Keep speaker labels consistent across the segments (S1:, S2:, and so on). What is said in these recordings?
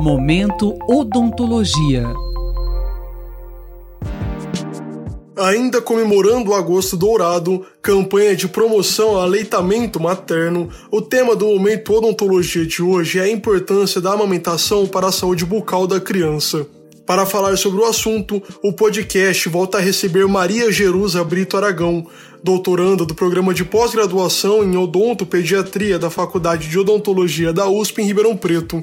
S1: Momento Odontologia.
S2: Ainda comemorando o Agosto Dourado, campanha de promoção ao aleitamento materno, o tema do Momento Odontologia de hoje é a importância da amamentação para a saúde bucal da criança. Para falar sobre o assunto, o podcast volta a receber Maria Jerusa Brito Aragão, doutoranda do programa de pós-graduação em odontopediatria da Faculdade de Odontologia da USP em Ribeirão Preto.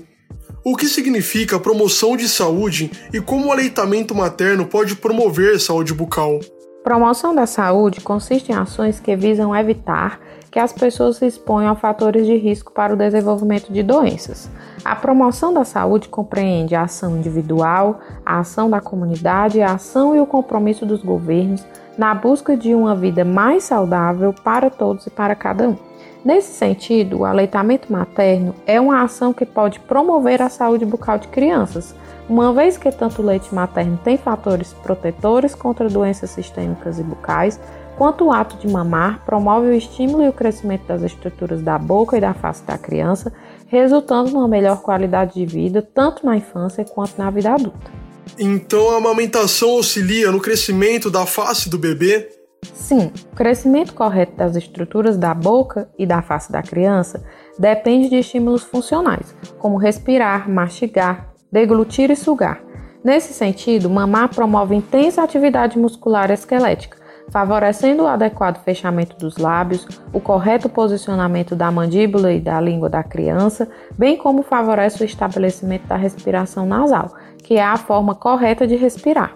S2: O que significa promoção de saúde e como o aleitamento materno pode promover saúde bucal?
S3: Promoção da saúde consiste em ações que visam evitar que as pessoas se exponham a fatores de risco para o desenvolvimento de doenças. A promoção da saúde compreende a ação individual, a ação da comunidade, a ação e o compromisso dos governos na busca de uma vida mais saudável para todos e para cada um. Nesse sentido, o aleitamento materno é uma ação que pode promover a saúde bucal de crianças, uma vez que tanto o leite materno tem fatores protetores contra doenças sistêmicas e bucais, quanto o ato de mamar promove o estímulo e o crescimento das estruturas da boca e da face da criança, resultando numa melhor qualidade de vida tanto na infância quanto na vida adulta.
S2: Então a amamentação auxilia no crescimento da face do bebê?
S3: Sim, o crescimento correto das estruturas da boca e da face da criança depende de estímulos funcionais, como respirar, mastigar, deglutir e sugar. Nesse sentido, mamar promove intensa atividade muscular esquelética, favorecendo o adequado fechamento dos lábios, o correto posicionamento da mandíbula e da língua da criança, bem como favorece o estabelecimento da respiração nasal, que é a forma correta de respirar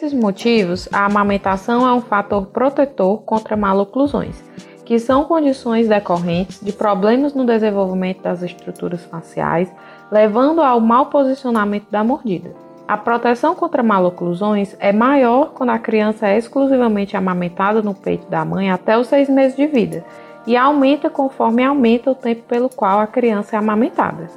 S3: esses motivos, a amamentação é um fator protetor contra maloclusões, que são condições decorrentes de problemas no desenvolvimento das estruturas faciais, levando ao mau posicionamento da mordida. A proteção contra maloclusões é maior quando a criança é exclusivamente amamentada no peito da mãe até os seis meses de vida e aumenta conforme aumenta o tempo pelo qual a criança é amamentada.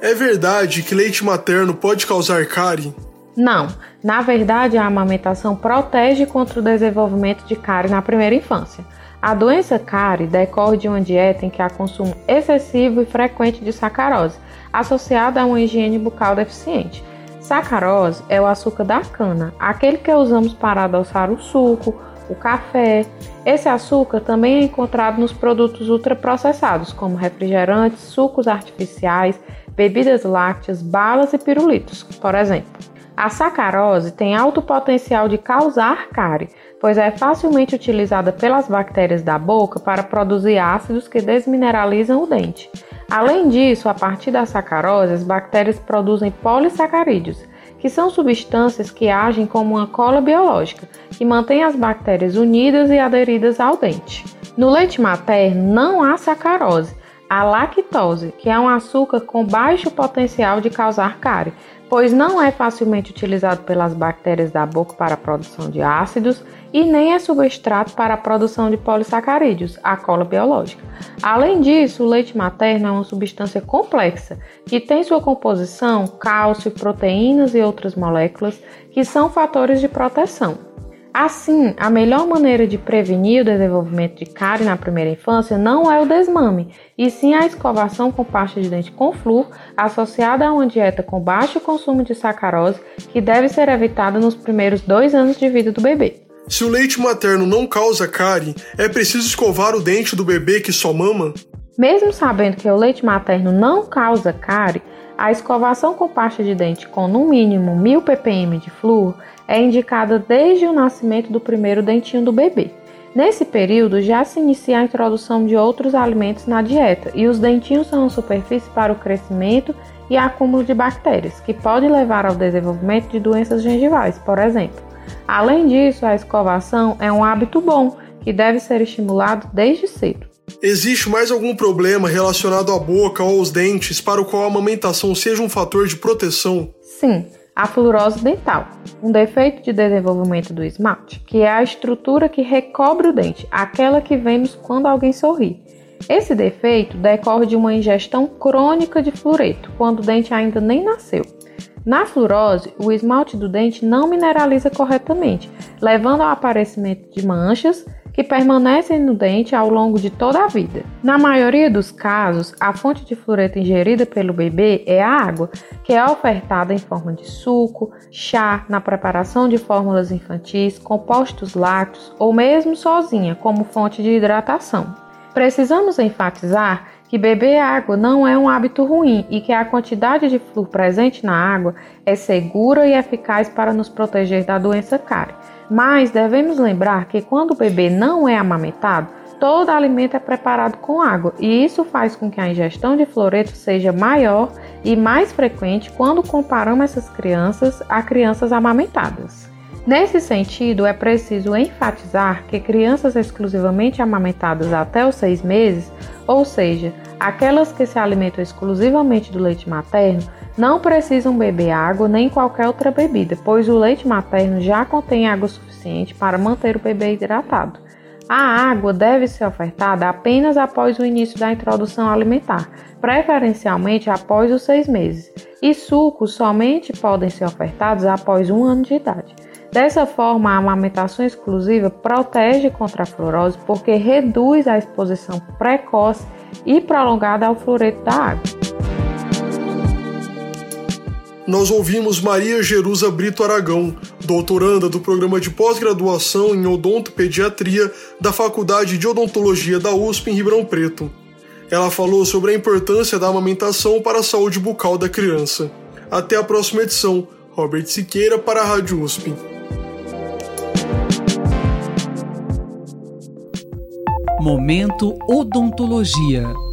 S2: É verdade que leite materno pode causar cárie?
S3: Não, na verdade a amamentação protege contra o desenvolvimento de cárie na primeira infância. A doença cárie decorre de uma dieta em que há consumo excessivo e frequente de sacarose, associada a uma higiene bucal deficiente. Sacarose é o açúcar da cana, aquele que usamos para adoçar o suco, o café. Esse açúcar também é encontrado nos produtos ultraprocessados, como refrigerantes, sucos artificiais, bebidas lácteas, balas e pirulitos, por exemplo. A sacarose tem alto potencial de causar cárie, pois é facilmente utilizada pelas bactérias da boca para produzir ácidos que desmineralizam o dente. Além disso, a partir da sacarose, as bactérias produzem polissacarídeos, que são substâncias que agem como uma cola biológica, que mantém as bactérias unidas e aderidas ao dente. No leite materno não há sacarose, há lactose, que é um açúcar com baixo potencial de causar cárie, pois não é facilmente utilizado pelas bactérias da boca para a produção de ácidos e nem é substrato para a produção de polissacarídeos, a cola biológica. Além disso, o leite materno é uma substância complexa que tem sua composição cálcio, proteínas e outras moléculas que são fatores de proteção. Assim, a melhor maneira de prevenir o desenvolvimento de cárie na primeira infância não é o desmame, e sim a escovação com pasta de dente com flúor, associada a uma dieta com baixo consumo de sacarose, que deve ser evitada nos primeiros dois anos de vida do bebê.
S2: Se o leite materno não causa cárie, é preciso escovar o dente do bebê que só mama?
S3: Mesmo sabendo que o leite materno não causa cárie, a escovação com pasta de dente com no mínimo 1000 ppm de flúor é indicada desde o nascimento do primeiro dentinho do bebê. Nesse período já se inicia a introdução de outros alimentos na dieta e os dentinhos são uma superfície para o crescimento e acúmulo de bactérias, que pode levar ao desenvolvimento de doenças gengivais, por exemplo. Além disso, a escovação é um hábito bom que deve ser estimulado desde cedo.
S2: Existe mais algum problema relacionado à boca ou aos dentes para o qual a amamentação seja um fator de proteção?
S3: Sim, a fluorose dental, um defeito de desenvolvimento do esmalte, que é a estrutura que recobre o dente, aquela que vemos quando alguém sorri. Esse defeito decorre de uma ingestão crônica de fluoreto, quando o dente ainda nem nasceu. Na fluorose, o esmalte do dente não mineraliza corretamente, levando ao aparecimento de manchas que permanecem no dente ao longo de toda a vida. Na maioria dos casos, a fonte de fluoreto ingerida pelo bebê é a água, que é ofertada em forma de suco, chá, na preparação de fórmulas infantis, compostos lácteos ou mesmo sozinha, como fonte de hidratação. Precisamos enfatizar que beber água não é um hábito ruim e que a quantidade de flúor presente na água é segura e eficaz para nos proteger da doença cárie. Mas devemos lembrar que quando o bebê não é amamentado, todo alimento é preparado com água e isso faz com que a ingestão de fluoreto seja maior e mais frequente quando comparamos essas crianças a crianças amamentadas. Nesse sentido, é preciso enfatizar que crianças exclusivamente amamentadas até os seis meses, ou seja, aquelas que se alimentam exclusivamente do leite materno, não precisam beber água nem qualquer outra bebida, pois o leite materno já contém água suficiente para manter o bebê hidratado. A água deve ser ofertada apenas após o início da introdução alimentar, preferencialmente após os seis meses, e sucos somente podem ser ofertados após um ano de idade. Dessa forma, a amamentação exclusiva protege contra a fluorose porque reduz a exposição precoce e prolongada ao fluoreto da água.
S2: Nós ouvimos Maria Jerusa Brito Aragão, doutoranda do programa de pós-graduação em odontopediatria da Faculdade de Odontologia da USP em Ribeirão Preto. Ela falou sobre a importância da amamentação para a saúde bucal da criança. Até a próxima edição. Robert Siqueira para a Rádio USP.
S1: Momento Odontologia.